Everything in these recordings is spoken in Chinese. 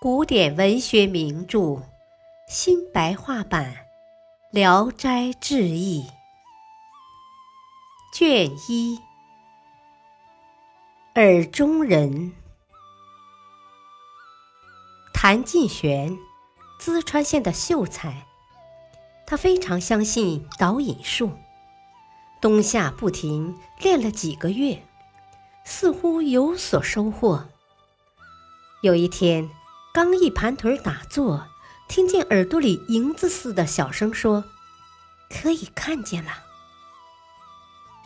古典文学名著新白话版《聊斋志异》卷一，耳中人。谭进玄，淄川县的秀才，他非常相信导引术，冬夏不停练了几个月，似乎有所收获。有一天。刚一盘腿打坐，听见耳朵里银子似的小声说：“可以看见了。”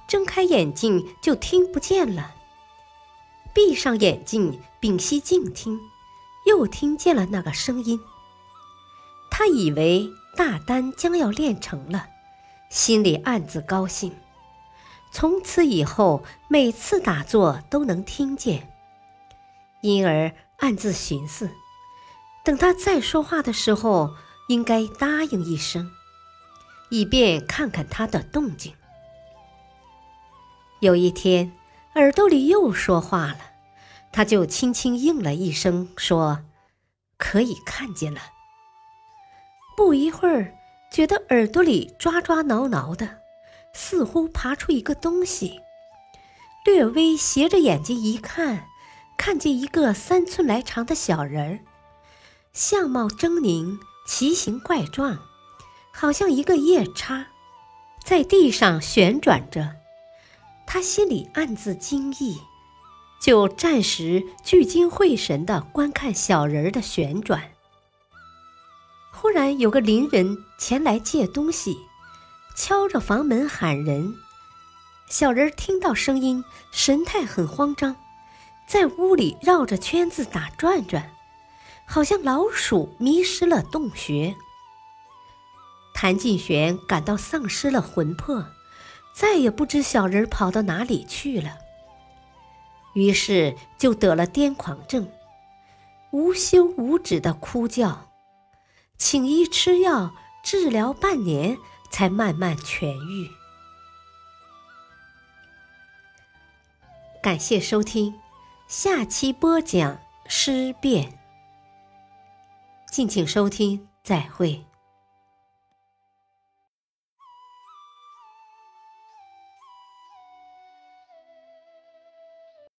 睁开眼睛就听不见了。闭上眼睛，屏息静听，又听见了那个声音。他以为大丹将要练成了，心里暗自高兴。从此以后，每次打坐都能听见，因而暗自寻思。等他再说话的时候，应该答应一声，以便看看他的动静。有一天，耳朵里又说话了，他就轻轻应了一声，说：“可以看见了。”不一会儿，觉得耳朵里抓抓挠挠的，似乎爬出一个东西。略微斜着眼睛一看，看见一个三寸来长的小人儿。相貌狰狞，奇形怪状，好像一个夜叉，在地上旋转着。他心里暗自惊异，就暂时聚精会神地观看小人的旋转。忽然有个邻人前来借东西，敲着房门喊人。小人听到声音，神态很慌张，在屋里绕着圈子打转转。好像老鼠迷失了洞穴。谭进玄感到丧失了魂魄，再也不知小人跑到哪里去了。于是就得了癫狂症，无休无止的哭叫，请医吃药治疗半年，才慢慢痊愈。感谢收听，下期播讲尸变。敬请收听，再会。